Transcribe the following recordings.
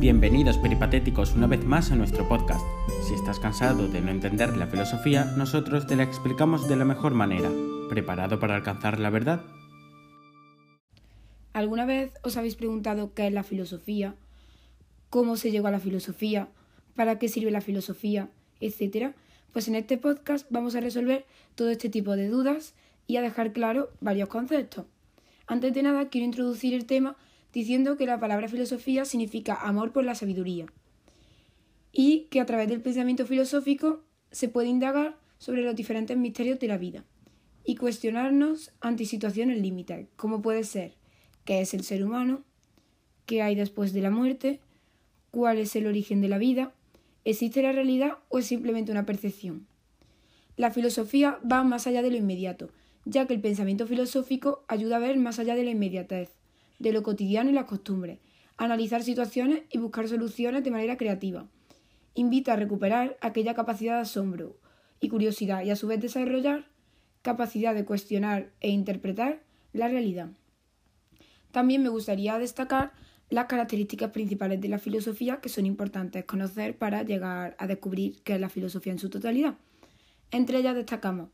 Bienvenidos peripatéticos una vez más a nuestro podcast. Si estás cansado de no entender la filosofía, nosotros te la explicamos de la mejor manera. ¿Preparado para alcanzar la verdad? ¿Alguna vez os habéis preguntado qué es la filosofía? ¿Cómo se llegó a la filosofía? ¿Para qué sirve la filosofía? etcétera? Pues en este podcast vamos a resolver todo este tipo de dudas y a dejar claro varios conceptos. Antes de nada, quiero introducir el tema diciendo que la palabra filosofía significa amor por la sabiduría y que a través del pensamiento filosófico se puede indagar sobre los diferentes misterios de la vida y cuestionarnos ante situaciones límites, como puede ser qué es el ser humano, qué hay después de la muerte, cuál es el origen de la vida, existe la realidad o es simplemente una percepción. La filosofía va más allá de lo inmediato, ya que el pensamiento filosófico ayuda a ver más allá de la inmediatez de lo cotidiano y las costumbres, analizar situaciones y buscar soluciones de manera creativa. Invita a recuperar aquella capacidad de asombro y curiosidad y a su vez desarrollar capacidad de cuestionar e interpretar la realidad. También me gustaría destacar las características principales de la filosofía que son importantes conocer para llegar a descubrir qué es la filosofía en su totalidad. Entre ellas destacamos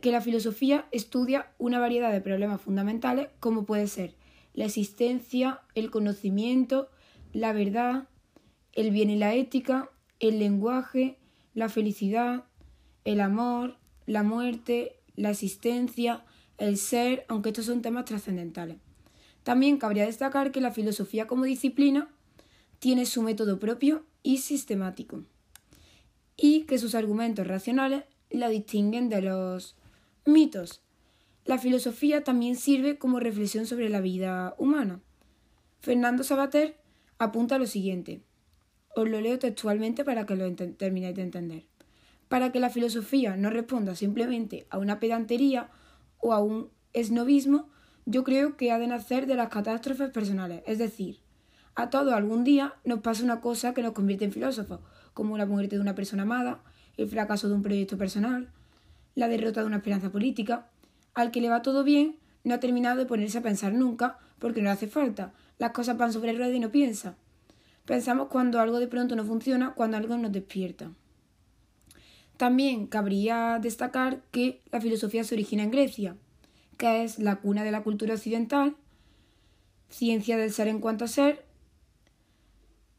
que la filosofía estudia una variedad de problemas fundamentales como puede ser la existencia, el conocimiento, la verdad, el bien y la ética, el lenguaje, la felicidad, el amor, la muerte, la existencia, el ser, aunque estos son temas trascendentales. También cabría destacar que la filosofía como disciplina tiene su método propio y sistemático, y que sus argumentos racionales la distinguen de los mitos, la filosofía también sirve como reflexión sobre la vida humana. Fernando Sabater apunta lo siguiente. Os lo leo textualmente para que lo terminéis de entender. Para que la filosofía no responda simplemente a una pedantería o a un esnovismo, yo creo que ha de nacer de las catástrofes personales, es decir, a todo algún día nos pasa una cosa que nos convierte en filósofos, como la muerte de una persona amada, el fracaso de un proyecto personal, la derrota de una esperanza política, al que le va todo bien, no ha terminado de ponerse a pensar nunca, porque no le hace falta. Las cosas van sobre ruedas y no piensa. Pensamos cuando algo de pronto no funciona, cuando algo nos despierta. También cabría destacar que la filosofía se origina en Grecia, que es la cuna de la cultura occidental, ciencia del ser en cuanto a ser,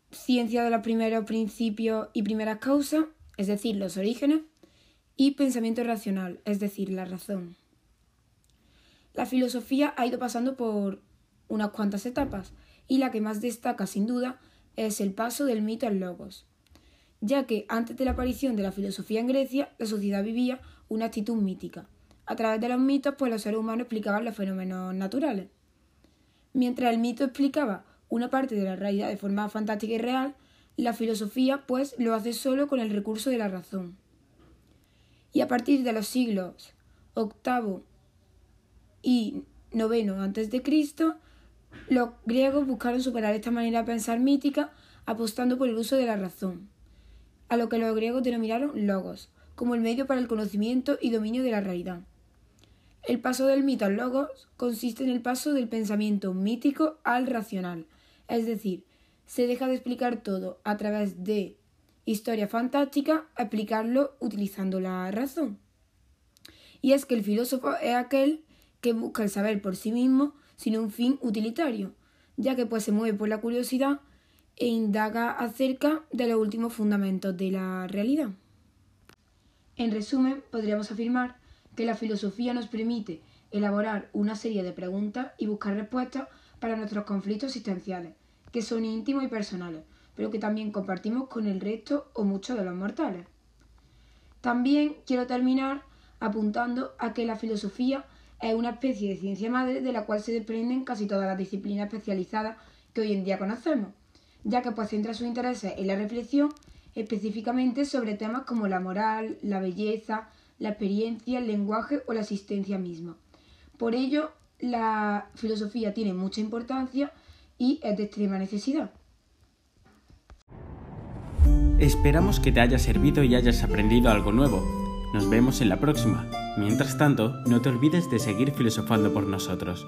ciencia de los primeros principios y primeras causas, es decir, los orígenes, y pensamiento racional, es decir, la razón. La filosofía ha ido pasando por unas cuantas etapas y la que más destaca sin duda es el paso del mito al logos, ya que antes de la aparición de la filosofía en Grecia la sociedad vivía una actitud mítica. A través de los mitos pues los seres humanos explicaban los fenómenos naturales. Mientras el mito explicaba una parte de la realidad de forma fantástica y real, la filosofía pues lo hace solo con el recurso de la razón. Y a partir de los siglos VIII y noveno antes de Cristo, los griegos buscaron superar esta manera de pensar mítica apostando por el uso de la razón, a lo que los griegos denominaron logos, como el medio para el conocimiento y dominio de la realidad. El paso del mito al logos consiste en el paso del pensamiento mítico al racional, es decir, se deja de explicar todo a través de historia fantástica explicarlo utilizando la razón. Y es que el filósofo es aquel que busca el saber por sí mismo, sino un fin utilitario, ya que pues se mueve por la curiosidad e indaga acerca de los últimos fundamentos de la realidad. En resumen, podríamos afirmar que la filosofía nos permite elaborar una serie de preguntas y buscar respuestas para nuestros conflictos existenciales, que son íntimos y personales, pero que también compartimos con el resto o muchos de los mortales. También quiero terminar apuntando a que la filosofía es una especie de ciencia madre de la cual se desprenden casi todas las disciplinas especializadas que hoy en día conocemos, ya que pues centra sus intereses en la reflexión específicamente sobre temas como la moral, la belleza, la experiencia, el lenguaje o la existencia misma. Por ello, la filosofía tiene mucha importancia y es de extrema necesidad. Esperamos que te haya servido y hayas aprendido algo nuevo. Nos vemos en la próxima. Mientras tanto, no te olvides de seguir filosofando por nosotros.